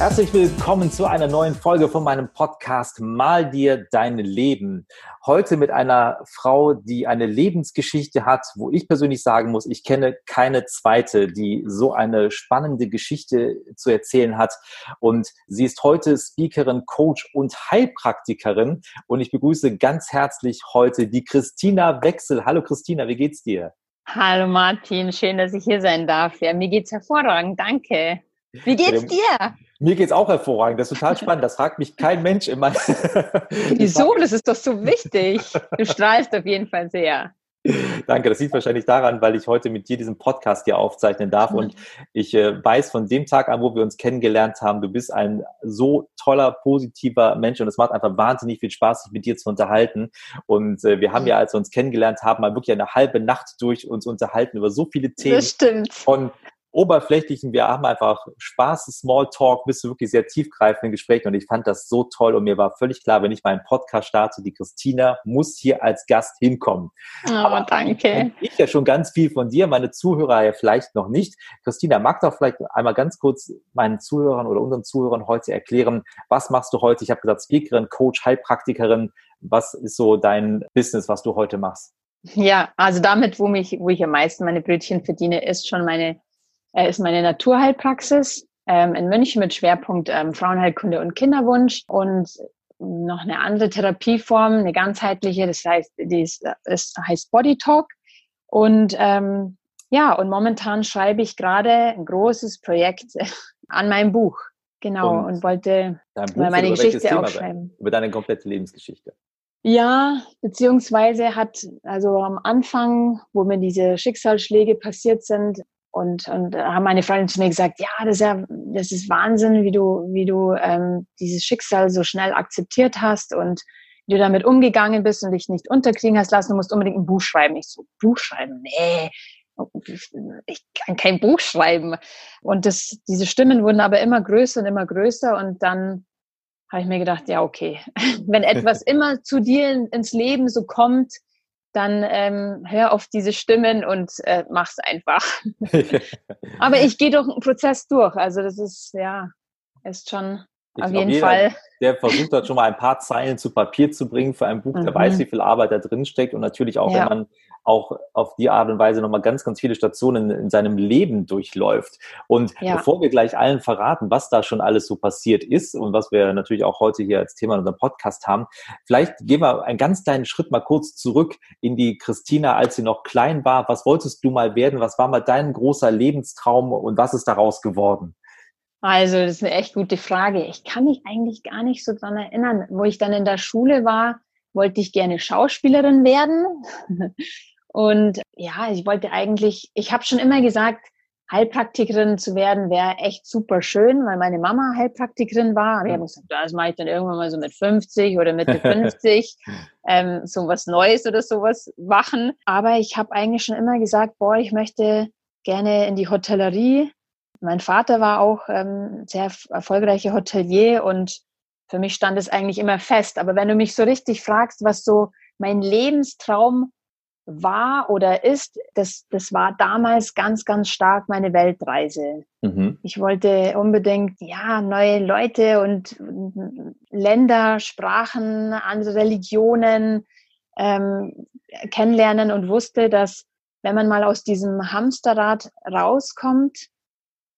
Herzlich willkommen zu einer neuen Folge von meinem Podcast Mal dir dein Leben. Heute mit einer Frau, die eine Lebensgeschichte hat, wo ich persönlich sagen muss, ich kenne keine zweite, die so eine spannende Geschichte zu erzählen hat. Und sie ist heute Speakerin, Coach und Heilpraktikerin. Und ich begrüße ganz herzlich heute die Christina Wechsel. Hallo Christina, wie geht's dir? Hallo Martin, schön, dass ich hier sein darf. Ja, mir geht's hervorragend, danke. Wie geht's dir? Mir geht's auch hervorragend. Das ist total spannend. Das fragt mich kein Mensch immer. Wieso? Das ist doch so wichtig. Du strahlst auf jeden Fall sehr. Danke, das liegt wahrscheinlich daran, weil ich heute mit dir diesen Podcast hier aufzeichnen darf. Und ich äh, weiß von dem Tag an, wo wir uns kennengelernt haben, du bist ein so toller, positiver Mensch und es macht einfach wahnsinnig viel Spaß, sich mit dir zu unterhalten. Und äh, wir haben ja, als wir uns kennengelernt haben, mal wirklich eine halbe Nacht durch uns unterhalten über so viele Themen. Das stimmt. Von oberflächlichen, wir haben einfach Spaß, Smalltalk, bis zu wirklich sehr tiefgreifenden Gesprächen und ich fand das so toll und mir war völlig klar, wenn ich meinen Podcast starte, die Christina muss hier als Gast hinkommen. Oh, Aber danke. Ich ja schon ganz viel von dir, meine Zuhörer ja vielleicht noch nicht. Christina, mag doch vielleicht einmal ganz kurz meinen Zuhörern oder unseren Zuhörern heute erklären, was machst du heute? Ich habe gesagt, Speakerin, Coach, Heilpraktikerin. Was ist so dein Business, was du heute machst? Ja, also damit, wo, mich, wo ich am meisten meine Brötchen verdiene, ist schon meine er ist meine Naturheilpraxis ähm, in München mit Schwerpunkt ähm, Frauenheilkunde und Kinderwunsch und noch eine andere Therapieform, eine ganzheitliche, das heißt, die ist, ist heißt Body Talk. Und ähm, ja, und momentan schreibe ich gerade ein großes Projekt an meinem Buch. Genau, und, und wollte meine Geschichte aufschreiben. Über deine komplette Lebensgeschichte. Ja, beziehungsweise hat, also am Anfang, wo mir diese Schicksalsschläge passiert sind, und, und haben meine Freundin zu mir gesagt, ja, das ist ja, das ist Wahnsinn, wie du, wie du ähm, dieses Schicksal so schnell akzeptiert hast und wie du damit umgegangen bist und dich nicht unterkriegen hast lassen, du musst unbedingt ein Buch schreiben. Ich so, Buch schreiben? Nee, ich kann kein Buch schreiben. Und das, diese Stimmen wurden aber immer größer und immer größer und dann habe ich mir gedacht, ja, okay, wenn etwas immer zu dir ins Leben so kommt, dann ähm, hör auf diese Stimmen und äh, mach's einfach. Aber ich gehe doch einen Prozess durch. Also das ist ja ist schon ich auf jeden jeder, Fall. Der versucht hat schon mal ein paar Zeilen zu Papier zu bringen für ein Buch, der mhm. weiß, wie viel Arbeit da drin steckt und natürlich auch, ja. wenn man auch auf die Art und Weise nochmal ganz, ganz viele Stationen in seinem Leben durchläuft. Und ja. bevor wir gleich allen verraten, was da schon alles so passiert ist und was wir natürlich auch heute hier als Thema in unserem Podcast haben, vielleicht gehen wir einen ganz kleinen Schritt mal kurz zurück in die Christina, als sie noch klein war. Was wolltest du mal werden? Was war mal dein großer Lebenstraum und was ist daraus geworden? Also, das ist eine echt gute Frage. Ich kann mich eigentlich gar nicht so dran erinnern. Wo ich dann in der Schule war, wollte ich gerne Schauspielerin werden. Und ja, ich wollte eigentlich, ich habe schon immer gesagt, Heilpraktikerin zu werden wäre echt super schön, weil meine Mama Heilpraktikerin war. Und ich habe gesagt, das mache ich dann irgendwann mal so mit 50 oder Mitte 50, ähm, so was Neues oder sowas machen. Aber ich habe eigentlich schon immer gesagt, boah, ich möchte gerne in die Hotellerie. Mein Vater war auch ähm, sehr erfolgreicher Hotelier und für mich stand es eigentlich immer fest. Aber wenn du mich so richtig fragst, was so mein Lebenstraum war oder ist, das, das war damals ganz, ganz stark meine Weltreise. Mhm. Ich wollte unbedingt, ja, neue Leute und Länder, Sprachen, andere Religionen ähm, kennenlernen und wusste, dass wenn man mal aus diesem Hamsterrad rauskommt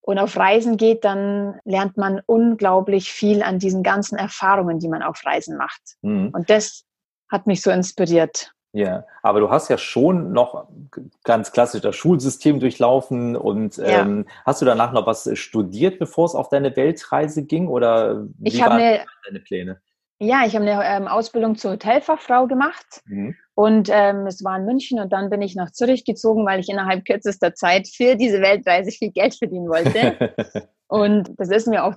und auf Reisen geht, dann lernt man unglaublich viel an diesen ganzen Erfahrungen, die man auf Reisen macht. Mhm. Und das hat mich so inspiriert. Ja, aber du hast ja schon noch ganz klassisch das Schulsystem durchlaufen und ja. ähm, hast du danach noch was studiert, bevor es auf deine Weltreise ging oder wie ich waren deine Pläne? Ja, ich habe eine ähm, Ausbildung zur Hotelfachfrau gemacht mhm. und ähm, es war in München und dann bin ich nach Zürich gezogen, weil ich innerhalb kürzester Zeit für diese Weltreise viel Geld verdienen wollte. und das ist mir auch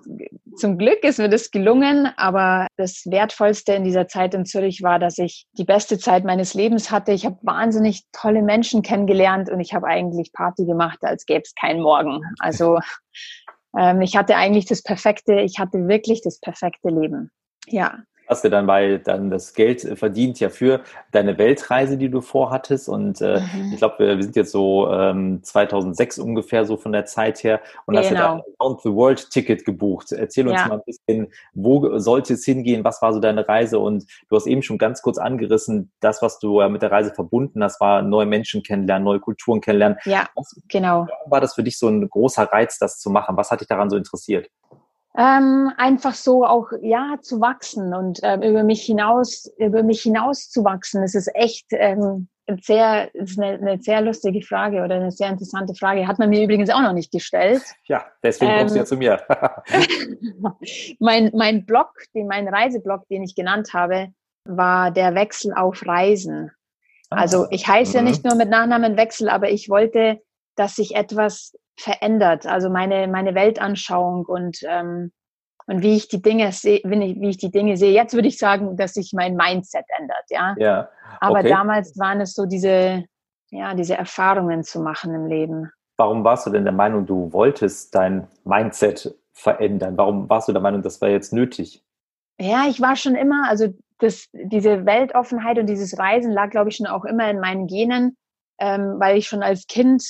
zum Glück ist mir das gelungen, aber das Wertvollste in dieser Zeit in Zürich war, dass ich die beste Zeit meines Lebens hatte. Ich habe wahnsinnig tolle Menschen kennengelernt und ich habe eigentlich Party gemacht, als gäbe es keinen Morgen. Also ähm, ich hatte eigentlich das perfekte, ich hatte wirklich das perfekte Leben. Ja hast du dann bei dann das Geld verdient ja für deine Weltreise, die du vorhattest. Und äh, mhm. ich glaube, wir, wir, sind jetzt so ähm, 2006 ungefähr so von der Zeit her und genau. hast du dann Around the World Ticket gebucht. Erzähl uns ja. mal ein bisschen, wo sollte es hingehen? Was war so deine Reise? Und du hast eben schon ganz kurz angerissen, das, was du äh, mit der Reise verbunden hast, war neue Menschen kennenlernen, neue Kulturen kennenlernen. Ja, was, genau. War das für dich so ein großer Reiz, das zu machen? Was hat dich daran so interessiert? Ähm, einfach so auch ja zu wachsen und ähm, über mich hinaus über mich hinaus zu wachsen. Es ist echt ähm, sehr ist eine, eine sehr lustige Frage oder eine sehr interessante Frage. Hat man mir übrigens auch noch nicht gestellt. Ja, deswegen ähm, kommst du ja zu mir. mein mein Blog, den mein Reiseblog, den ich genannt habe, war der Wechsel auf Reisen. Ah, also ich heiße ja mhm. nicht nur mit Nachnamen Wechsel, aber ich wollte, dass sich etwas verändert. Also meine, meine Weltanschauung und, ähm, und wie ich die Dinge sehe, wie ich die Dinge sehe. Jetzt würde ich sagen, dass sich mein Mindset ändert, ja. Ja. Aber damals waren es so diese, ja, diese Erfahrungen zu machen im Leben. Warum warst du denn der Meinung, du wolltest dein Mindset verändern? Warum warst du der Meinung, das war jetzt nötig? Ja, ich war schon immer, also das, diese Weltoffenheit und dieses Reisen lag, glaube ich, schon auch immer in meinen Genen, ähm, weil ich schon als Kind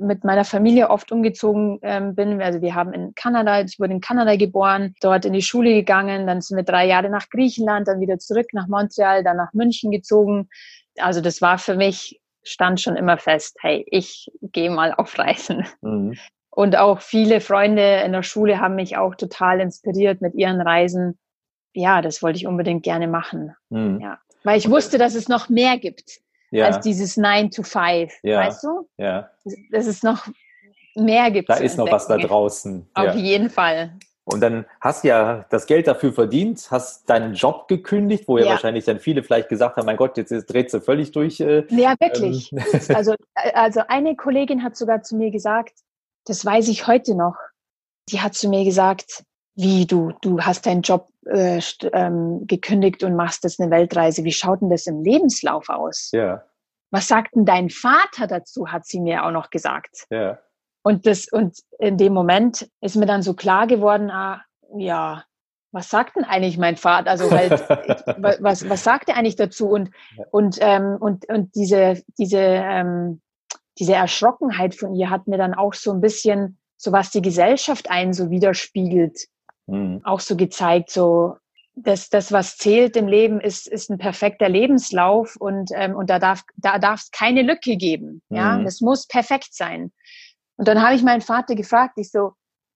mit meiner Familie oft umgezogen ähm, bin. Also wir haben in Kanada, ich wurde in Kanada geboren, dort in die Schule gegangen, dann sind wir drei Jahre nach Griechenland, dann wieder zurück nach Montreal, dann nach München gezogen. Also das war für mich, stand schon immer fest, hey, ich gehe mal auf Reisen. Mhm. Und auch viele Freunde in der Schule haben mich auch total inspiriert mit ihren Reisen. Ja, das wollte ich unbedingt gerne machen. Mhm. Ja. Weil ich wusste, dass es noch mehr gibt ja. als dieses 9 to 5. Ja. Weißt du? Ja. Dass es noch mehr gibt. Da ist noch was da draußen. Auf ja. jeden Fall. Und dann hast du ja das Geld dafür verdient, hast deinen Job gekündigt, wo ja, ja wahrscheinlich dann viele vielleicht gesagt haben, mein Gott, jetzt dreht sie völlig durch. Äh, ja, wirklich. Ähm. also, also eine Kollegin hat sogar zu mir gesagt, das weiß ich heute noch. Die hat zu mir gesagt, wie du, du hast deinen Job äh, ähm, gekündigt und machst jetzt eine Weltreise. Wie schaut denn das im Lebenslauf aus? Ja. Was sagt denn dein Vater dazu, hat sie mir auch noch gesagt. Ja. Und das, und in dem Moment ist mir dann so klar geworden, ah, ja, was sagt denn eigentlich mein Vater? Also halt, was, was sagt er eigentlich dazu? Und, und, ähm, und, und diese, diese, ähm, diese Erschrockenheit von ihr hat mir dann auch so ein bisschen, so was die Gesellschaft einen so widerspiegelt, mhm. auch so gezeigt, so dass das, was zählt im Leben, ist, ist ein perfekter Lebenslauf und, ähm, und da darf da darf es keine Lücke geben. Ja, mhm. das muss perfekt sein. Und dann habe ich meinen Vater gefragt, ich so,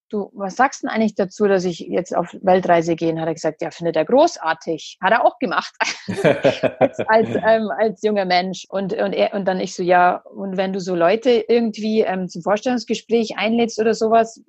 du, was sagst du denn eigentlich dazu, dass ich jetzt auf Weltreise gehe? Hat er gesagt, ja, findet er großartig. Hat er auch gemacht. als, als, ähm, als junger Mensch. Und, und, er, und dann ich so, ja, und wenn du so Leute irgendwie ähm, zum Vorstellungsgespräch einlädst oder sowas,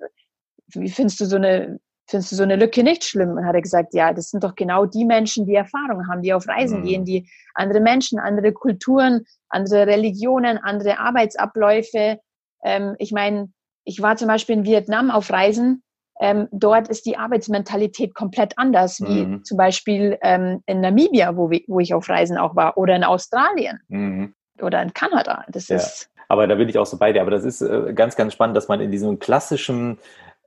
wie findest du so eine, findest du so eine Lücke nicht schlimm? Und hat er gesagt, ja, das sind doch genau die Menschen, die Erfahrung haben, die auf Reisen mhm. gehen, die andere Menschen, andere Kulturen, andere Religionen, andere Arbeitsabläufe. Ähm, ich meine, ich war zum Beispiel in Vietnam auf Reisen. Ähm, dort ist die Arbeitsmentalität komplett anders, wie mhm. zum Beispiel ähm, in Namibia, wo, wo, ich auf Reisen auch war, oder in Australien mhm. oder in Kanada. Das ja. ist aber da bin ich auch so bei dir. Aber das ist äh, ganz, ganz spannend, dass man in diesem klassischen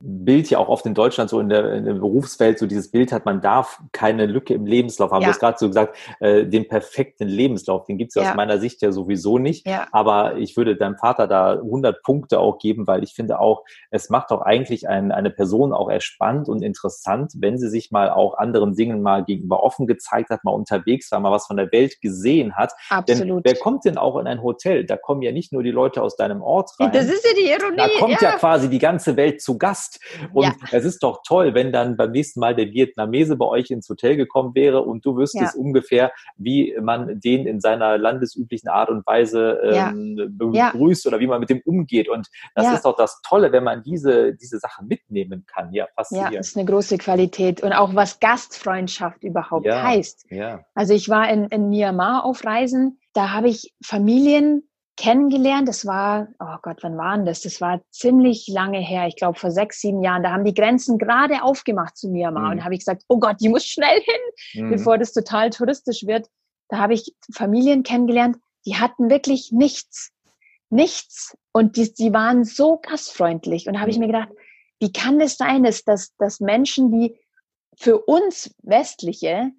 Bild ja auch oft in Deutschland so in der, in der, Berufswelt so dieses Bild hat, man darf keine Lücke im Lebenslauf haben. Ja. Du hast gerade so gesagt, äh, den perfekten Lebenslauf, den gibt es ja. aus meiner Sicht ja sowieso nicht. Ja. Aber ich würde deinem Vater da 100 Punkte auch geben, weil ich finde auch, es macht auch eigentlich ein, eine Person auch erspannend und interessant, wenn sie sich mal auch anderen Dingen mal gegenüber offen gezeigt hat, mal unterwegs war, mal was von der Welt gesehen hat. Absolut. Denn wer kommt denn auch in ein Hotel? Da kommen ja nicht nur die Leute aus deinem Ort rein. Das ist ja die Ironie. Da kommt ja, ja quasi die ganze Welt zu Gast. Gast. Und ja. es ist doch toll, wenn dann beim nächsten Mal der Vietnamese bei euch ins Hotel gekommen wäre und du wüsstest ja. ungefähr, wie man den in seiner landesüblichen Art und Weise ähm, begrüßt oder wie man mit dem umgeht. Und das ist doch das Tolle, wenn man diese, diese Sachen mitnehmen kann. Ja, faszinierend. Ja, das ist eine große Qualität. Und auch was Gastfreundschaft überhaupt heißt. Ja. Also ich war in, in Myanmar auf Reisen, da habe ich Familien kennengelernt. Das war, oh Gott, wann waren das? Das war ziemlich lange her. Ich glaube, vor sechs, sieben Jahren. Da haben die Grenzen gerade aufgemacht zu Myanmar. Mhm. Und da habe ich gesagt, oh Gott, die muss schnell hin, mhm. bevor das total touristisch wird. Da habe ich Familien kennengelernt, die hatten wirklich nichts. Nichts. Und die, die waren so gastfreundlich. Und da habe ich mhm. mir gedacht, wie kann es das sein, dass, dass, dass Menschen, die für uns Westliche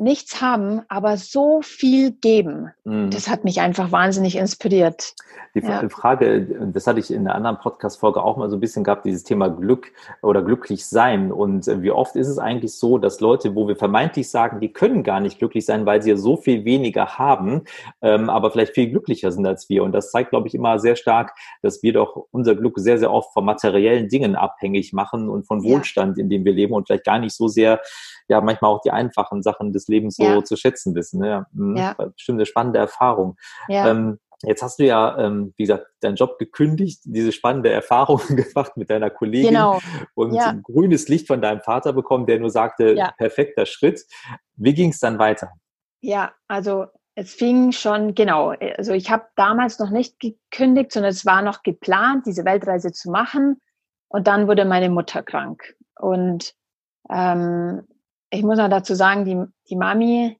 nichts haben, aber so viel geben. Mhm. Das hat mich einfach wahnsinnig inspiriert. Die ja. Frage, das hatte ich in einer anderen Podcast-Folge auch mal so ein bisschen gehabt, dieses Thema Glück oder glücklich sein. Und äh, wie oft ist es eigentlich so, dass Leute, wo wir vermeintlich sagen, die können gar nicht glücklich sein, weil sie ja so viel weniger haben, ähm, aber vielleicht viel glücklicher sind als wir. Und das zeigt, glaube ich, immer sehr stark, dass wir doch unser Glück sehr, sehr oft von materiellen Dingen abhängig machen und von Wohlstand, ja. in dem wir leben und vielleicht gar nicht so sehr, ja, manchmal auch die einfachen Sachen des Lebens so ja. zu schätzen wissen. Ne? Mhm. Ja. Bestimmt eine spannende Erfahrung. Ja. Ähm, Jetzt hast du ja, ähm, wie gesagt, deinen Job gekündigt, diese spannende Erfahrung gemacht mit deiner Kollegin genau. und ja. grünes Licht von deinem Vater bekommen, der nur sagte, ja. perfekter Schritt. Wie ging es dann weiter? Ja, also es fing schon, genau, also ich habe damals noch nicht gekündigt, sondern es war noch geplant, diese Weltreise zu machen. Und dann wurde meine Mutter krank. Und ähm, ich muss noch dazu sagen, die, die Mami,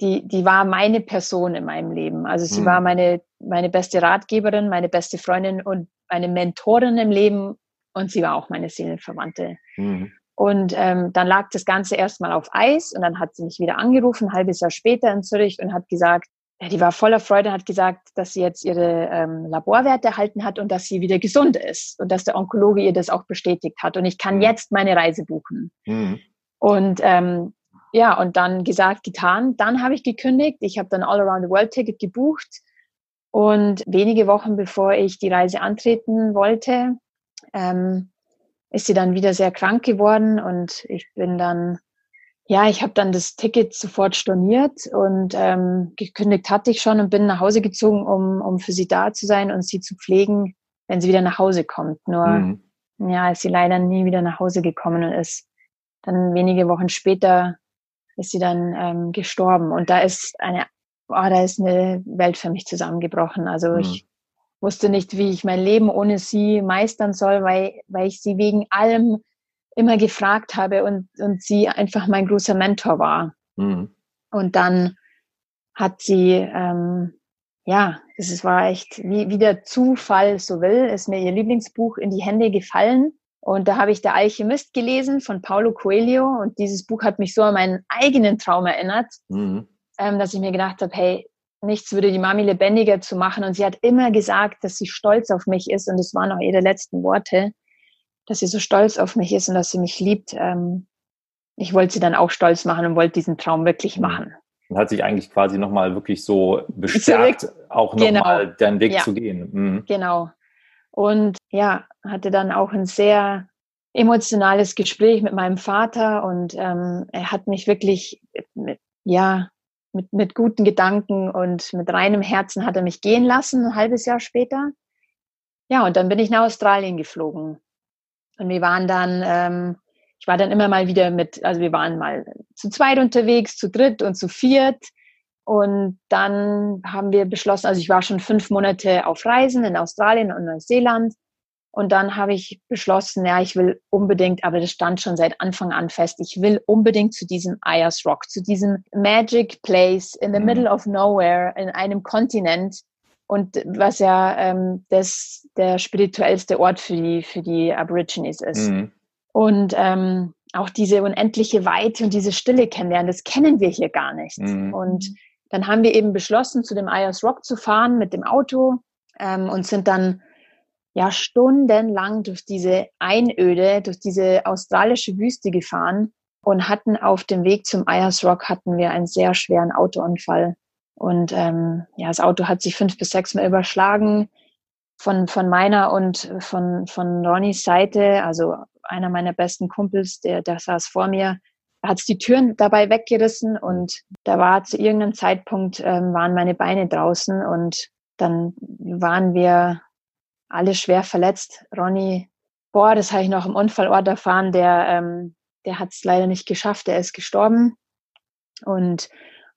die, die war meine Person in meinem Leben. Also sie mhm. war meine, meine beste Ratgeberin, meine beste Freundin und meine Mentorin im Leben und sie war auch meine Seelenverwandte. Mhm. Und ähm, dann lag das Ganze erstmal auf Eis und dann hat sie mich wieder angerufen, ein halbes Jahr später in Zürich und hat gesagt, ja, die war voller Freude, hat gesagt, dass sie jetzt ihre ähm, Laborwerte erhalten hat und dass sie wieder gesund ist und dass der Onkologe ihr das auch bestätigt hat. Und ich kann mhm. jetzt meine Reise buchen. Mhm. Und ähm, ja, und dann gesagt, getan. Dann habe ich gekündigt. Ich habe dann All Around the World Ticket gebucht. Und wenige Wochen bevor ich die Reise antreten wollte, ähm, ist sie dann wieder sehr krank geworden und ich bin dann, ja, ich habe dann das Ticket sofort storniert und ähm, gekündigt hatte ich schon und bin nach Hause gezogen, um, um für sie da zu sein und sie zu pflegen, wenn sie wieder nach Hause kommt. Nur, mhm. ja, ist sie leider nie wieder nach Hause gekommen und ist dann wenige Wochen später ist sie dann ähm, gestorben. Und da ist eine, oh, da ist eine Welt für mich zusammengebrochen. Also mhm. ich wusste nicht, wie ich mein Leben ohne sie meistern soll, weil, weil ich sie wegen allem immer gefragt habe und, und sie einfach mein großer Mentor war. Mhm. Und dann hat sie, ähm, ja, es war echt, wie, wie der Zufall so will, ist mir ihr Lieblingsbuch in die Hände gefallen. Und da habe ich Der Alchemist gelesen von Paulo Coelho. Und dieses Buch hat mich so an meinen eigenen Traum erinnert, mhm. ähm, dass ich mir gedacht habe, hey, nichts würde die Mami lebendiger zu machen. Und sie hat immer gesagt, dass sie stolz auf mich ist. Und es waren auch ihre letzten Worte, dass sie so stolz auf mich ist und dass sie mich liebt. Ähm, ich wollte sie dann auch stolz machen und wollte diesen Traum wirklich mhm. machen. Und hat sich eigentlich quasi nochmal wirklich so bestärkt, Zurück. auch nochmal genau. deinen Weg ja. zu gehen. Mhm. Genau. Und ja, hatte dann auch ein sehr emotionales Gespräch mit meinem Vater und ähm, er hat mich wirklich mit, ja, mit, mit guten Gedanken und mit reinem Herzen hat er mich gehen lassen, ein halbes Jahr später. Ja, und dann bin ich nach Australien geflogen. Und wir waren dann, ähm, ich war dann immer mal wieder mit, also wir waren mal zu zweit unterwegs, zu dritt und zu viert. Und dann haben wir beschlossen, also ich war schon fünf Monate auf Reisen in Australien und Neuseeland. Und dann habe ich beschlossen, ja, ich will unbedingt, aber das stand schon seit Anfang an fest, ich will unbedingt zu diesem Ayers Rock, zu diesem Magic Place in the mhm. middle of nowhere, in einem Kontinent. Und was ja ähm, das, der spirituellste Ort für die, für die Aborigines ist. Mhm. Und ähm, auch diese unendliche Weite und diese Stille kennenlernen, das kennen wir hier gar nicht. Mhm. Und dann haben wir eben beschlossen, zu dem Ayers Rock zu fahren mit dem Auto ähm, und sind dann ja stundenlang durch diese Einöde, durch diese australische Wüste gefahren und hatten auf dem Weg zum Ayers Rock hatten wir einen sehr schweren Autounfall. Und ähm, ja, das Auto hat sich fünf bis sechs Mal überschlagen von, von meiner und von, von Ronnys Seite. Also einer meiner besten Kumpels, der, der saß vor mir, hat die Türen dabei weggerissen und da war zu irgendeinem Zeitpunkt, ähm, waren meine Beine draußen und dann waren wir alle schwer verletzt. Ronny, boah, das habe ich noch im Unfallort erfahren, der, ähm, der hat es leider nicht geschafft, der ist gestorben. Und,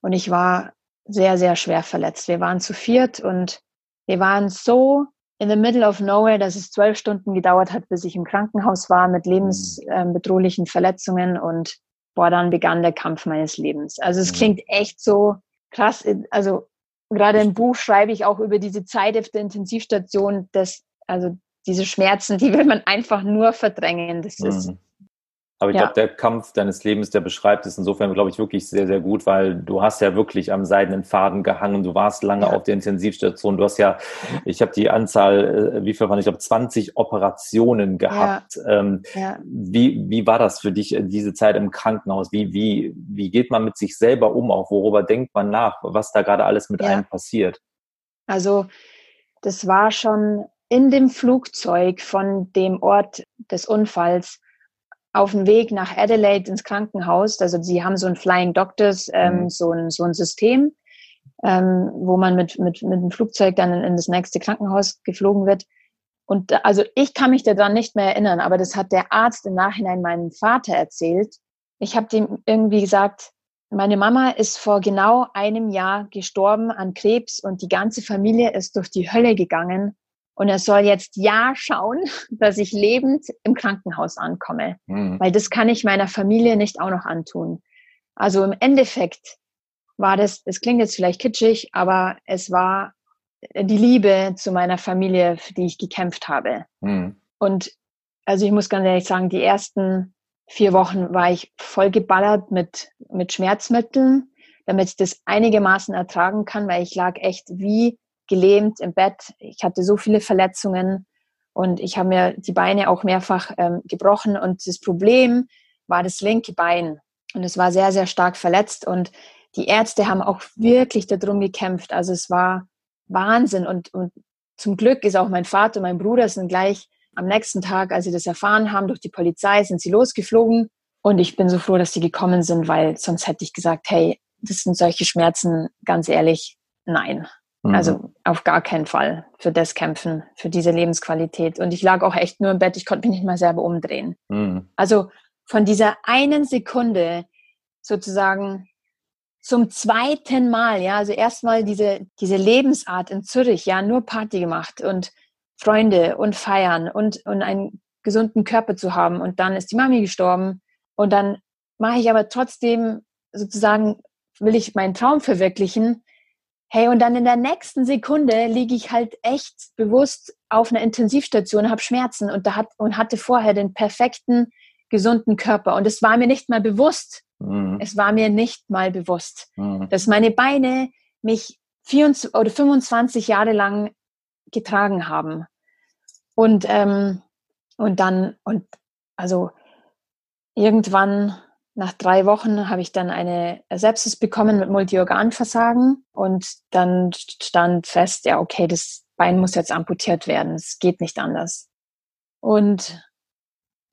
und ich war sehr, sehr schwer verletzt. Wir waren zu viert und wir waren so in the middle of nowhere, dass es zwölf Stunden gedauert hat, bis ich im Krankenhaus war mit lebensbedrohlichen Verletzungen und boah, dann begann der Kampf meines Lebens. Also es klingt echt so krass. Also gerade im Buch schreibe ich auch über diese Zeit auf der Intensivstation, dass, also diese Schmerzen, die will man einfach nur verdrängen. Das ist, mhm. Aber ich ja. glaube, der Kampf deines Lebens, der beschreibt es insofern, glaube ich, wirklich sehr, sehr gut, weil du hast ja wirklich am seidenen Faden gehangen. Du warst lange ja. auf der Intensivstation. Du hast ja, ich habe die Anzahl, äh, wie viel waren ich glaube, 20 Operationen gehabt. Ja. Ähm, wie, wie war das für dich, äh, diese Zeit im Krankenhaus? Wie, wie, wie geht man mit sich selber um? Auch worüber denkt man nach? Was da gerade alles mit einem passiert? Also, das war schon in dem Flugzeug von dem Ort des Unfalls auf dem Weg nach Adelaide ins Krankenhaus. Also sie haben so ein Flying Doctors, ähm, mhm. so, ein, so ein System, ähm, wo man mit, mit, mit dem Flugzeug dann in, in das nächste Krankenhaus geflogen wird. Und also ich kann mich daran nicht mehr erinnern, aber das hat der Arzt im Nachhinein meinem Vater erzählt. Ich habe dem irgendwie gesagt, meine Mama ist vor genau einem Jahr gestorben an Krebs und die ganze Familie ist durch die Hölle gegangen. Und er soll jetzt ja schauen, dass ich lebend im Krankenhaus ankomme, mhm. weil das kann ich meiner Familie nicht auch noch antun. Also im Endeffekt war das, das klingt jetzt vielleicht kitschig, aber es war die Liebe zu meiner Familie, für die ich gekämpft habe. Mhm. Und also ich muss ganz ehrlich sagen, die ersten vier Wochen war ich voll geballert mit, mit Schmerzmitteln, damit ich das einigermaßen ertragen kann, weil ich lag echt wie gelähmt im Bett. Ich hatte so viele Verletzungen und ich habe mir die Beine auch mehrfach ähm, gebrochen. Und das Problem war das linke Bein. Und es war sehr, sehr stark verletzt. Und die Ärzte haben auch wirklich darum gekämpft. Also es war Wahnsinn. Und, und zum Glück ist auch mein Vater und mein Bruder sind gleich am nächsten Tag, als sie das erfahren haben, durch die Polizei sind sie losgeflogen. Und ich bin so froh, dass sie gekommen sind, weil sonst hätte ich gesagt, hey, das sind solche Schmerzen, ganz ehrlich, nein. Mhm. Also auf gar keinen Fall für das kämpfen, für diese Lebensqualität. Und ich lag auch echt nur im Bett, ich konnte mich nicht mal selber umdrehen. Mhm. Also von dieser einen Sekunde sozusagen zum zweiten Mal, ja, also erstmal diese, diese Lebensart in Zürich, ja, nur Party gemacht und Freunde und feiern und, und einen gesunden Körper zu haben. Und dann ist die Mami gestorben. Und dann mache ich aber trotzdem sozusagen, will ich meinen Traum verwirklichen, Hey, und dann in der nächsten Sekunde liege ich halt echt bewusst auf einer Intensivstation, habe Schmerzen und, da hat, und hatte vorher den perfekten, gesunden Körper. Und es war mir nicht mal bewusst. Mhm. Es war mir nicht mal bewusst, mhm. dass meine Beine mich 24 oder 25 Jahre lang getragen haben. Und, ähm, und dann, und also irgendwann nach drei Wochen habe ich dann eine Sepsis bekommen mit Multiorganversagen und dann stand fest, ja, okay, das Bein muss jetzt amputiert werden. Es geht nicht anders. Und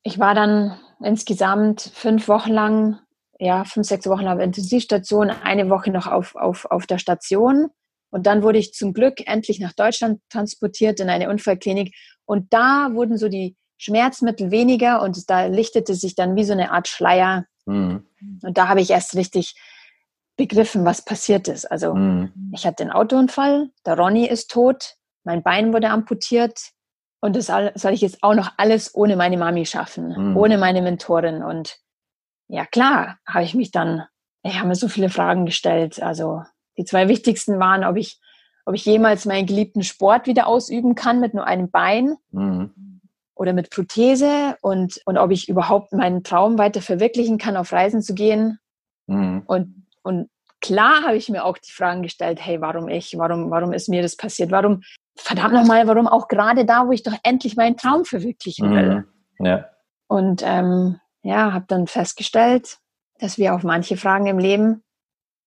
ich war dann insgesamt fünf Wochen lang, ja, fünf, sechs Wochen auf Intensivstation, eine Woche noch auf, auf, auf der Station. Und dann wurde ich zum Glück endlich nach Deutschland transportiert in eine Unfallklinik. Und da wurden so die Schmerzmittel weniger und da lichtete sich dann wie so eine Art Schleier Mhm. Und da habe ich erst richtig begriffen, was passiert ist. Also mhm. ich hatte einen Autounfall, der Ronny ist tot, mein Bein wurde amputiert und das soll ich jetzt auch noch alles ohne meine Mami schaffen, mhm. ohne meine Mentorin. Und ja klar, habe ich mich dann, ich habe mir so viele Fragen gestellt. Also die zwei wichtigsten waren, ob ich, ob ich jemals meinen geliebten Sport wieder ausüben kann mit nur einem Bein. Mhm oder mit Prothese und, und ob ich überhaupt meinen Traum weiter verwirklichen kann, auf Reisen zu gehen. Mhm. Und, und klar habe ich mir auch die Fragen gestellt, hey, warum ich, warum, warum ist mir das passiert? Warum, verdammt nochmal, warum auch gerade da, wo ich doch endlich meinen Traum verwirklichen will? Mhm. Ja. Und ähm, ja, habe dann festgestellt, dass wir auf manche Fragen im Leben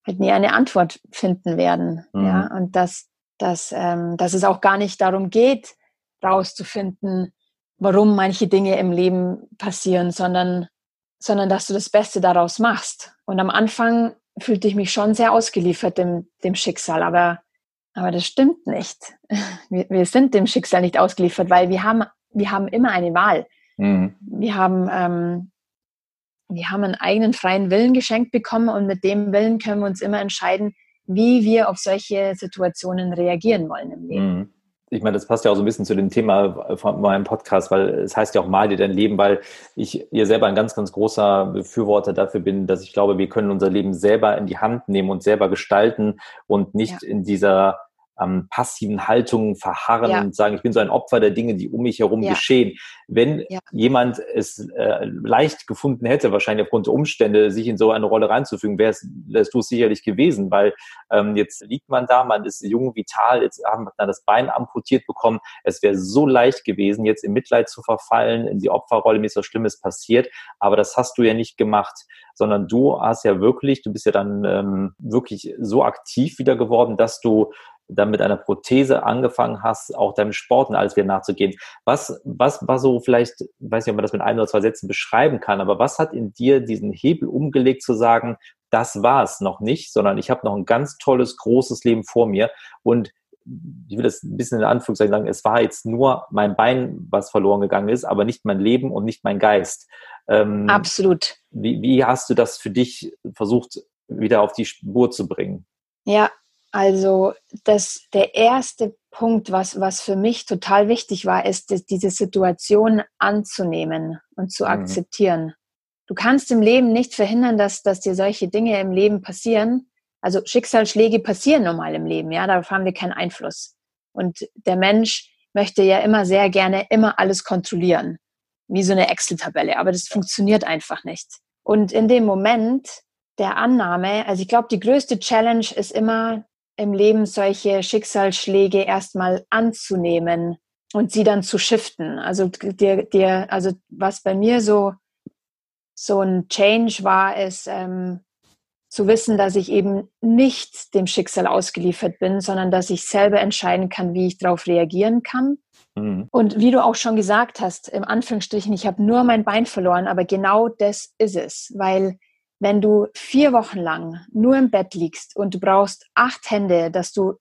halt nie eine Antwort finden werden. Mhm. Ja, und dass, dass, ähm, dass es auch gar nicht darum geht, rauszufinden, warum manche Dinge im Leben passieren, sondern, sondern dass du das Beste daraus machst. Und am Anfang fühlte ich mich schon sehr ausgeliefert dem, dem Schicksal, aber, aber das stimmt nicht. Wir, wir sind dem Schicksal nicht ausgeliefert, weil wir haben, wir haben immer eine Wahl. Mhm. Wir haben, ähm, wir haben einen eigenen freien Willen geschenkt bekommen und mit dem Willen können wir uns immer entscheiden, wie wir auf solche Situationen reagieren wollen im Leben. Mhm ich meine, das passt ja auch so ein bisschen zu dem Thema von meinem Podcast, weil es heißt ja auch, mal dir dein Leben, weil ich hier selber ein ganz, ganz großer Befürworter dafür bin, dass ich glaube, wir können unser Leben selber in die Hand nehmen und selber gestalten und nicht ja. in dieser ähm, passiven Haltungen verharren ja. und sagen, ich bin so ein Opfer der Dinge, die um mich herum ja. geschehen. Wenn ja. jemand es äh, leicht gefunden hätte, wahrscheinlich aufgrund der Umstände, sich in so eine Rolle reinzufügen, wärst du es sicherlich gewesen, weil ähm, jetzt liegt man da, man ist jung, vital, jetzt haben wir das Bein amputiert bekommen. Es wäre so leicht gewesen, jetzt in Mitleid zu verfallen, in die Opferrolle, mir ist was Schlimmes passiert, aber das hast du ja nicht gemacht sondern du hast ja wirklich, du bist ja dann ähm, wirklich so aktiv wieder geworden, dass du dann mit einer Prothese angefangen hast, auch deinem Sport und alles wieder nachzugehen. Was, was war so vielleicht, ich weiß nicht, ob man das mit ein oder zwei Sätzen beschreiben kann, aber was hat in dir diesen Hebel umgelegt zu sagen, das war es noch nicht, sondern ich habe noch ein ganz tolles, großes Leben vor mir und ich will das ein bisschen in Anführungszeichen sagen, es war jetzt nur mein Bein, was verloren gegangen ist, aber nicht mein Leben und nicht mein Geist. Ähm, Absolut. Wie, wie hast du das für dich versucht, wieder auf die Spur zu bringen? Ja, also das, der erste Punkt, was, was für mich total wichtig war, ist, diese Situation anzunehmen und zu mhm. akzeptieren. Du kannst im Leben nicht verhindern, dass, dass dir solche Dinge im Leben passieren. Also Schicksalsschläge passieren normal im Leben, ja, darauf haben wir keinen Einfluss. Und der Mensch möchte ja immer sehr gerne immer alles kontrollieren, wie so eine Excel-Tabelle, aber das funktioniert einfach nicht. Und in dem Moment der Annahme, also ich glaube, die größte Challenge ist immer im Leben solche Schicksalsschläge erstmal anzunehmen und sie dann zu shiften. Also dir, dir, also was bei mir so so ein Change war, ist ähm, zu wissen, dass ich eben nicht dem Schicksal ausgeliefert bin, sondern dass ich selber entscheiden kann, wie ich darauf reagieren kann. Mhm. Und wie du auch schon gesagt hast, im Anführungsstrichen, ich habe nur mein Bein verloren, aber genau das ist es, weil wenn du vier Wochen lang nur im Bett liegst und du brauchst acht Hände, dass du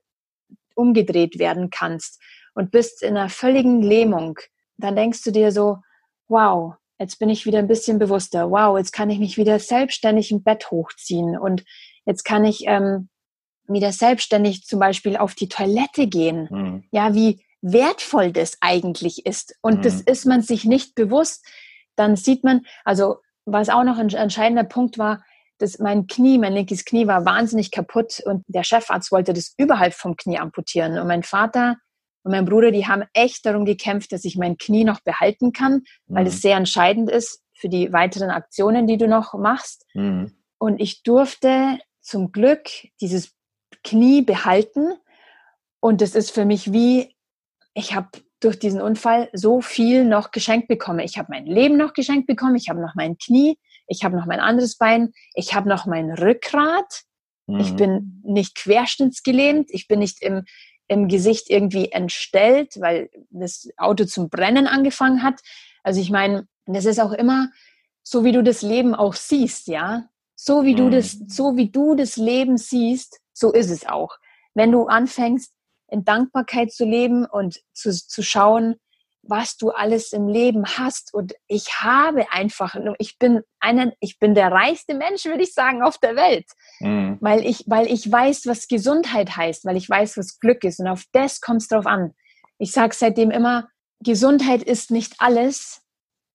umgedreht werden kannst und bist in einer völligen Lähmung, dann denkst du dir so, wow, jetzt bin ich wieder ein bisschen bewusster, wow, jetzt kann ich mich wieder selbstständig im Bett hochziehen und jetzt kann ich ähm, wieder selbstständig zum Beispiel auf die Toilette gehen. Mhm. Ja, wie wertvoll das eigentlich ist. Und mhm. das ist man sich nicht bewusst. Dann sieht man, also was auch noch ein entscheidender Punkt war, dass mein Knie, mein linkes Knie war wahnsinnig kaputt und der Chefarzt wollte das überhalb vom Knie amputieren. Und mein Vater und mein Bruder, die haben echt darum gekämpft, dass ich mein Knie noch behalten kann, weil es mhm. sehr entscheidend ist für die weiteren Aktionen, die du noch machst. Mhm. Und ich durfte zum Glück dieses Knie behalten. Und das ist für mich wie, ich habe durch diesen Unfall so viel noch geschenkt bekomme. Ich habe mein Leben noch geschenkt bekommen, ich habe noch mein Knie, ich habe noch mein anderes Bein, ich habe noch mein Rückgrat, mhm. ich bin nicht querschnittsgelähmt, ich bin nicht im, im Gesicht irgendwie entstellt, weil das Auto zum Brennen angefangen hat. Also ich meine, das ist auch immer so, wie du das Leben auch siehst, ja. So wie mhm. du das, so wie du das Leben siehst, so ist es auch. Wenn du anfängst, in Dankbarkeit zu leben und zu, zu schauen, was du alles im Leben hast. Und ich habe einfach, ich bin einer, ich bin der reichste Mensch, würde ich sagen, auf der Welt. Mhm. Weil ich, weil ich weiß, was Gesundheit heißt, weil ich weiß, was Glück ist. Und auf das kommt es drauf an. Ich sage seitdem immer, Gesundheit ist nicht alles,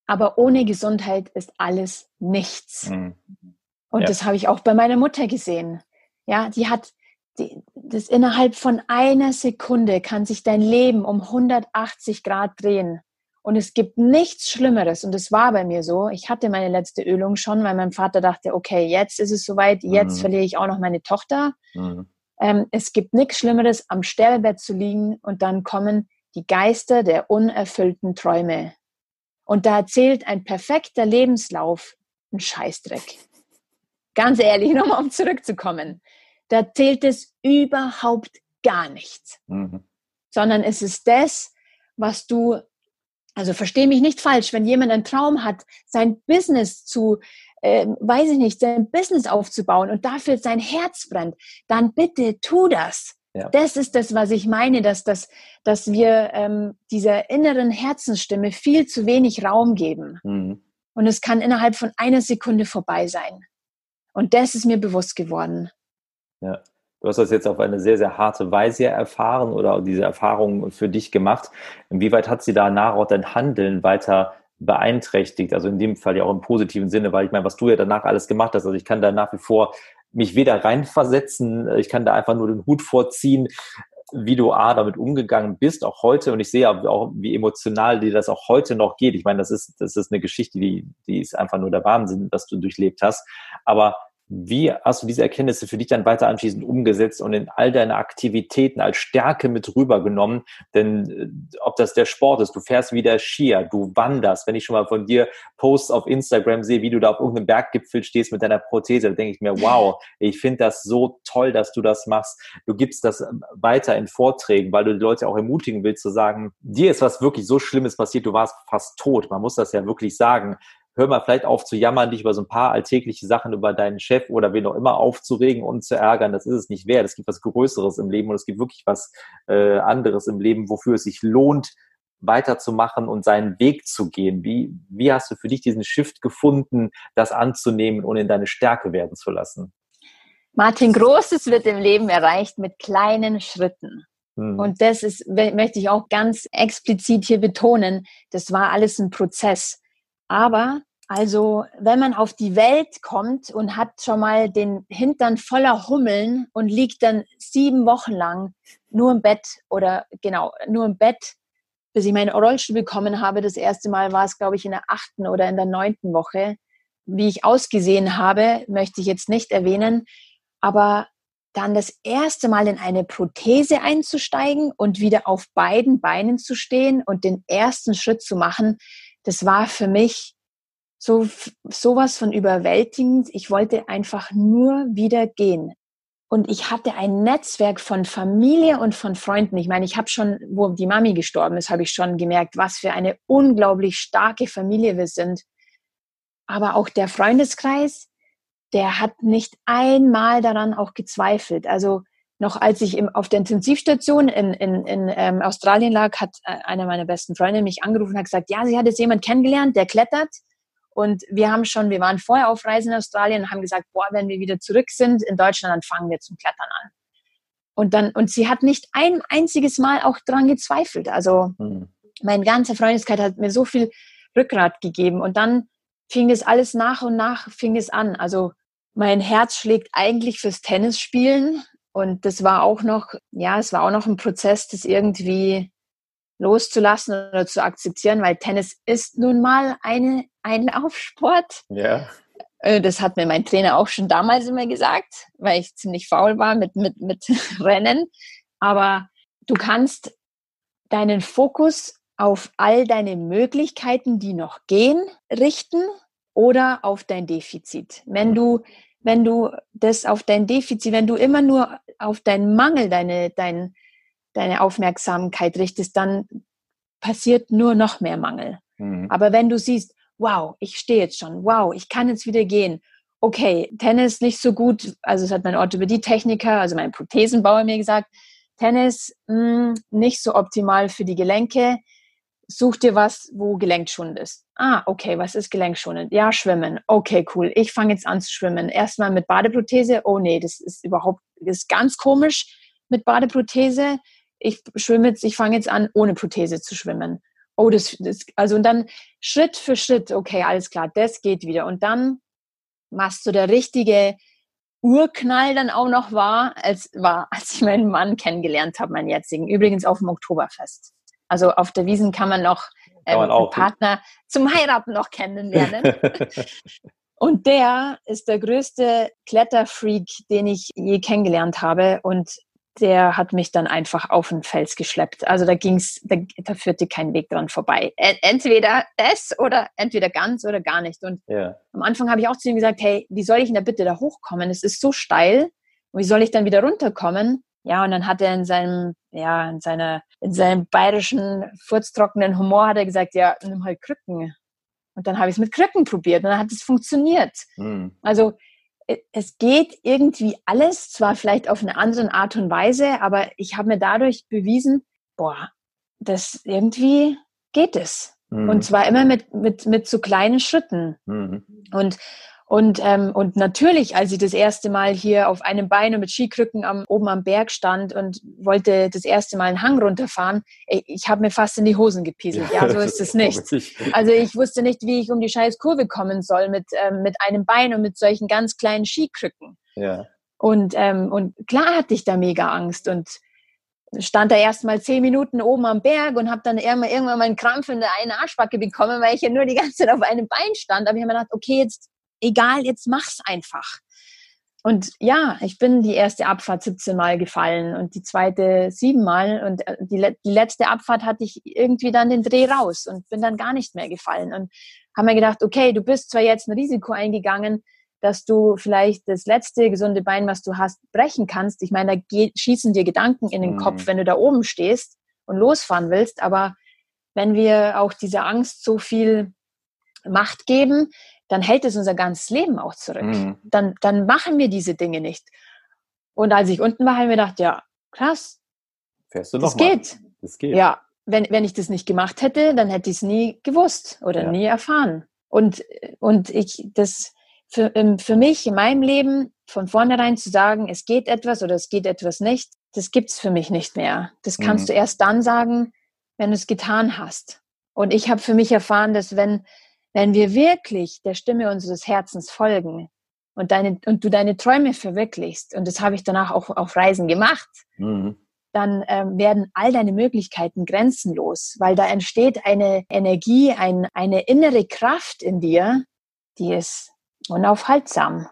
aber ohne Gesundheit ist alles nichts. Mhm. Und ja. das habe ich auch bei meiner Mutter gesehen. Ja, die hat das innerhalb von einer Sekunde kann sich dein Leben um 180 Grad drehen. Und es gibt nichts Schlimmeres. Und es war bei mir so. Ich hatte meine letzte Ölung schon, weil mein Vater dachte, okay, jetzt ist es soweit, jetzt mhm. verliere ich auch noch meine Tochter. Mhm. Ähm, es gibt nichts Schlimmeres, am Sterbebett zu liegen und dann kommen die Geister der unerfüllten Träume. Und da erzählt ein perfekter Lebenslauf ein Scheißdreck. Ganz ehrlich, nochmal um zurückzukommen da zählt es überhaupt gar nichts. Mhm. Sondern es ist das, was du Also verstehe mich nicht falsch, wenn jemand einen Traum hat, sein Business zu, äh, weiß ich nicht, sein Business aufzubauen und dafür sein Herz brennt, dann bitte tu das. Ja. Das ist das, was ich meine, dass, dass, dass wir ähm, dieser inneren Herzensstimme viel zu wenig Raum geben. Mhm. Und es kann innerhalb von einer Sekunde vorbei sein. Und das ist mir bewusst geworden. Ja. Du hast das jetzt auf eine sehr, sehr harte Weise erfahren oder diese Erfahrung für dich gemacht. Inwieweit hat sie danach auch dein Handeln weiter beeinträchtigt? Also in dem Fall ja auch im positiven Sinne, weil ich meine, was du ja danach alles gemacht hast, also ich kann da nach wie vor mich weder reinversetzen, ich kann da einfach nur den Hut vorziehen, wie du A, damit umgegangen bist, auch heute. Und ich sehe auch, wie emotional dir das auch heute noch geht. Ich meine, das ist, das ist eine Geschichte, die, die ist einfach nur der Wahnsinn, dass du durchlebt hast. Aber wie hast du diese Erkenntnisse für dich dann weiter anschließend umgesetzt und in all deine Aktivitäten als Stärke mit rübergenommen? Denn äh, ob das der Sport ist, du fährst wieder Skier, du wanderst. Wenn ich schon mal von dir Posts auf Instagram sehe, wie du da auf irgendeinem Berggipfel stehst mit deiner Prothese, da denke ich mir, wow, ich finde das so toll, dass du das machst. Du gibst das ähm, weiter in Vorträgen, weil du die Leute auch ermutigen willst zu sagen, dir ist was wirklich so Schlimmes passiert, du warst fast tot. Man muss das ja wirklich sagen hör mal vielleicht auf zu jammern, dich über so ein paar alltägliche Sachen über deinen Chef oder wen auch immer aufzuregen und zu ärgern. Das ist es nicht wert. Es gibt was Größeres im Leben und es gibt wirklich was äh, anderes im Leben, wofür es sich lohnt, weiterzumachen und seinen Weg zu gehen. Wie, wie hast du für dich diesen Shift gefunden, das anzunehmen und in deine Stärke werden zu lassen? Martin, Großes wird im Leben erreicht mit kleinen Schritten. Hm. Und das ist, möchte ich auch ganz explizit hier betonen, das war alles ein Prozess. Aber also, wenn man auf die Welt kommt und hat schon mal den Hintern voller Hummeln und liegt dann sieben Wochen lang nur im Bett oder genau, nur im Bett, bis ich meinen Rollstuhl bekommen habe. Das erste Mal war es, glaube ich, in der achten oder in der neunten Woche. Wie ich ausgesehen habe, möchte ich jetzt nicht erwähnen. Aber dann das erste Mal in eine Prothese einzusteigen und wieder auf beiden Beinen zu stehen und den ersten Schritt zu machen, das war für mich so sowas von überwältigend. Ich wollte einfach nur wieder gehen. Und ich hatte ein Netzwerk von Familie und von Freunden. Ich meine, ich habe schon, wo die Mami gestorben ist, habe ich schon gemerkt, was für eine unglaublich starke Familie wir sind. Aber auch der Freundeskreis, der hat nicht einmal daran auch gezweifelt. Also noch als ich auf der Intensivstation in, in, in ähm, Australien lag, hat äh, einer meiner besten Freunde mich angerufen und hat gesagt, ja, sie hat jetzt jemand kennengelernt, der klettert und wir haben schon, wir waren vorher auf Reisen in Australien und haben gesagt, boah, wenn wir wieder zurück sind in Deutschland, dann fangen wir zum Klettern an. Und dann, und sie hat nicht ein einziges Mal auch dran gezweifelt. Also mhm. mein ganzer Freundeskreis hat mir so viel Rückgrat gegeben. Und dann fing es alles nach und nach fing es an. Also mein Herz schlägt eigentlich fürs Tennisspielen. Und das war auch noch, ja, es war auch noch ein Prozess, das irgendwie loszulassen oder zu akzeptieren, weil Tennis ist nun mal eine, ein Laufsport. Ja. Äh, das hat mir mein Trainer auch schon damals immer gesagt, weil ich ziemlich faul war mit, mit, mit Rennen. Aber du kannst deinen Fokus auf all deine Möglichkeiten, die noch gehen, richten oder auf dein Defizit. Wenn du, wenn du das auf dein Defizit, wenn du immer nur auf deinen Mangel, deine, dein, deine Aufmerksamkeit richtest, dann passiert nur noch mehr Mangel. Mhm. Aber wenn du siehst, wow, ich stehe jetzt schon, wow, ich kann jetzt wieder gehen. Okay, Tennis nicht so gut, also es hat mein Orthopädie-Techniker, also mein Prothesenbauer mir gesagt, Tennis mh, hm, nicht so optimal für die Gelenke. Such dir was, wo gelenkschonend ist. Ah, okay, was ist gelenkschonend? Ja, schwimmen. Okay, cool. Ich fange jetzt an zu schwimmen. Erstmal mit Badeprothese. Oh nee, das ist überhaupt, das ist ganz komisch mit Badeprothese ich schwimme jetzt, ich fange jetzt an, ohne Prothese zu schwimmen. Oh, das, das, also und dann Schritt für Schritt, okay, alles klar, das geht wieder. Und dann machst du der richtige Urknall dann auch noch war, als war, als ich meinen Mann kennengelernt habe, meinen jetzigen. Übrigens auf dem Oktoberfest. Also auf der Wiesen kann man noch ähm, man einen Partner zum Heiraten noch kennenlernen. und der ist der größte Kletterfreak, den ich je kennengelernt habe. Und der hat mich dann einfach auf den Fels geschleppt. Also da ging's, da, da führte kein Weg dran vorbei. Entweder das oder entweder ganz oder gar nicht. Und ja. am Anfang habe ich auch zu ihm gesagt, hey, wie soll ich denn da bitte da hochkommen? Es ist so steil. Und wie soll ich dann wieder runterkommen? Ja, und dann hat er in seinem, ja, in seiner, in seinem bayerischen, furztrockenen Humor hat er gesagt, ja, nimm halt Krücken. Und dann habe ich es mit Krücken probiert und dann hat es funktioniert. Mhm. Also es geht irgendwie alles, zwar vielleicht auf eine andere Art und Weise, aber ich habe mir dadurch bewiesen, boah, das irgendwie geht es. Mhm. Und zwar immer mit, mit, mit so kleinen Schritten. Mhm. Und, und, ähm, und natürlich, als ich das erste Mal hier auf einem Bein und mit Skikrücken am, oben am Berg stand und wollte das erste Mal einen Hang runterfahren, ey, ich habe mir fast in die Hosen gepieselt. Ja, so ist es nicht. Also ich wusste nicht, wie ich um die scheiß Kurve kommen soll mit, ähm, mit einem Bein und mit solchen ganz kleinen Skikrücken. Ja. Und, ähm, und klar hatte ich da mega Angst und stand da erst mal zehn Minuten oben am Berg und habe dann irgendwann mal einen Krampf in der einen Arschbacke bekommen, weil ich ja nur die ganze Zeit auf einem Bein stand. Aber ich habe mir gedacht, okay, jetzt egal, jetzt mach's einfach. Und ja, ich bin die erste Abfahrt 17 Mal gefallen und die zweite sieben Mal. Und äh, die, die letzte Abfahrt hatte ich irgendwie dann den Dreh raus und bin dann gar nicht mehr gefallen. Und habe mir gedacht, okay, du bist zwar jetzt ein Risiko eingegangen, dass du vielleicht das letzte gesunde Bein, was du hast, brechen kannst. Ich meine, da geht, schießen dir Gedanken in den mhm. Kopf, wenn du da oben stehst und losfahren willst. Aber wenn wir auch dieser Angst so viel Macht geben, dann hält es unser ganzes Leben auch zurück. Mhm. Dann, dann machen wir diese Dinge nicht. Und als ich unten war, habe ich mir gedacht, ja, krass. Fährst du noch das mal. geht. Das geht. Ja, wenn, wenn ich das nicht gemacht hätte, dann hätte ich es nie gewusst oder ja. nie erfahren. Und, und ich, das, für, ähm, für mich in meinem Leben von vornherein zu sagen, es geht etwas oder es geht etwas nicht, das gibt's für mich nicht mehr. Das kannst mhm. du erst dann sagen, wenn du es getan hast. Und ich habe für mich erfahren, dass wenn, wenn wir wirklich der Stimme unseres Herzens folgen und, deine, und du deine Träume verwirklichst, und das habe ich danach auch auf Reisen gemacht, mhm. dann ähm, werden all deine Möglichkeiten grenzenlos, weil da entsteht eine Energie, ein, eine innere Kraft in dir, die ist unaufhaltsam.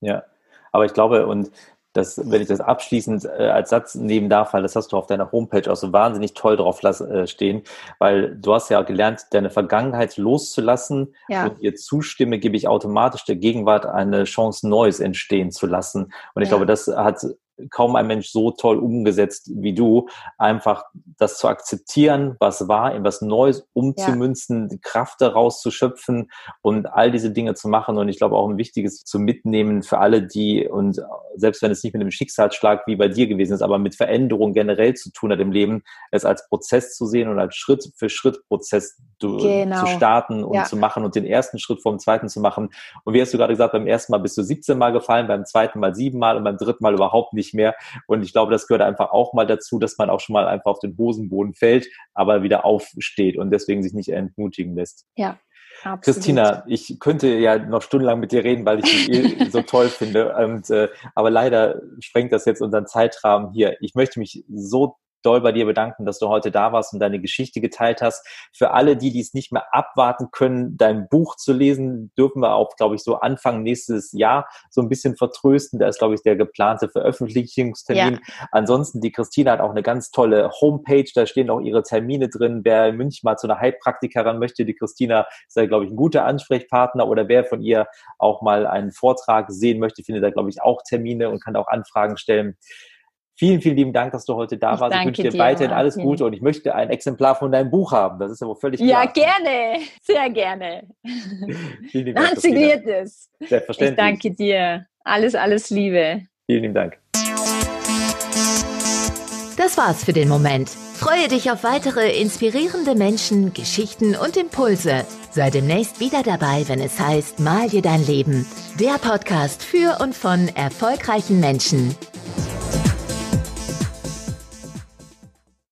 Ja, aber ich glaube, und das, wenn ich das abschließend äh, als Satz nehmen darf, weil das hast du auf deiner Homepage auch so wahnsinnig toll drauf las, äh, stehen, weil du hast ja gelernt, deine Vergangenheit loszulassen ja. und ihr zustimme, gebe ich automatisch der Gegenwart eine Chance, Neues entstehen zu lassen. Und ich ja. glaube, das hat kaum ein Mensch so toll umgesetzt wie du, einfach das zu akzeptieren, was war, in was Neues umzumünzen, ja. Kraft daraus zu schöpfen und all diese Dinge zu machen. Und ich glaube auch ein wichtiges zu mitnehmen für alle, die und selbst wenn es nicht mit einem Schicksalsschlag wie bei dir gewesen ist, aber mit Veränderung generell zu tun hat im Leben, es als Prozess zu sehen und als Schritt für Schritt Prozess genau. zu starten und ja. zu machen und den ersten Schritt vom zweiten zu machen. Und wie hast du gerade gesagt, beim ersten Mal bist du 17 Mal gefallen, beim zweiten Mal sieben Mal und beim dritten Mal überhaupt nicht mehr. Und ich glaube, das gehört einfach auch mal dazu, dass man auch schon mal einfach auf den Hosenboden fällt, aber wieder aufsteht und deswegen sich nicht entmutigen lässt. Ja, Absolut. Christina, ich könnte ja noch stundenlang mit dir reden, weil ich dich so toll finde. Und, äh, aber leider sprengt das jetzt unseren Zeitrahmen hier. Ich möchte mich so doll bei dir bedanken, dass du heute da warst und deine Geschichte geteilt hast. Für alle, die dies nicht mehr abwarten können, dein Buch zu lesen, dürfen wir auch, glaube ich, so Anfang nächstes Jahr so ein bisschen vertrösten. Da ist, glaube ich, der geplante Veröffentlichungstermin. Ja. Ansonsten, die Christine hat auch eine ganz tolle Homepage, da stehen auch ihre Termine drin. Wer in München mal zu einer Heilpraktikerin möchte, die Christina ist da, glaube ich, ein guter Ansprechpartner oder wer von ihr auch mal einen Vortrag sehen möchte, findet da, glaube ich, auch Termine und kann auch Anfragen stellen. Vielen, vielen lieben Dank, dass du heute da ich warst. Ich wünsche dir, dir weiterhin alles Gute und ich möchte ein Exemplar von deinem Buch haben. Das ist ja wohl völlig klar. Ja, gerne. Sehr gerne. vielen lieben Dank. Signiertes. Selbstverständlich. Ich danke dir. Alles, alles Liebe. Vielen lieben Dank. Das war's für den Moment. Freue dich auf weitere inspirierende Menschen, Geschichten und Impulse. Sei demnächst wieder dabei, wenn es heißt Mal dir dein Leben. Der Podcast für und von erfolgreichen Menschen.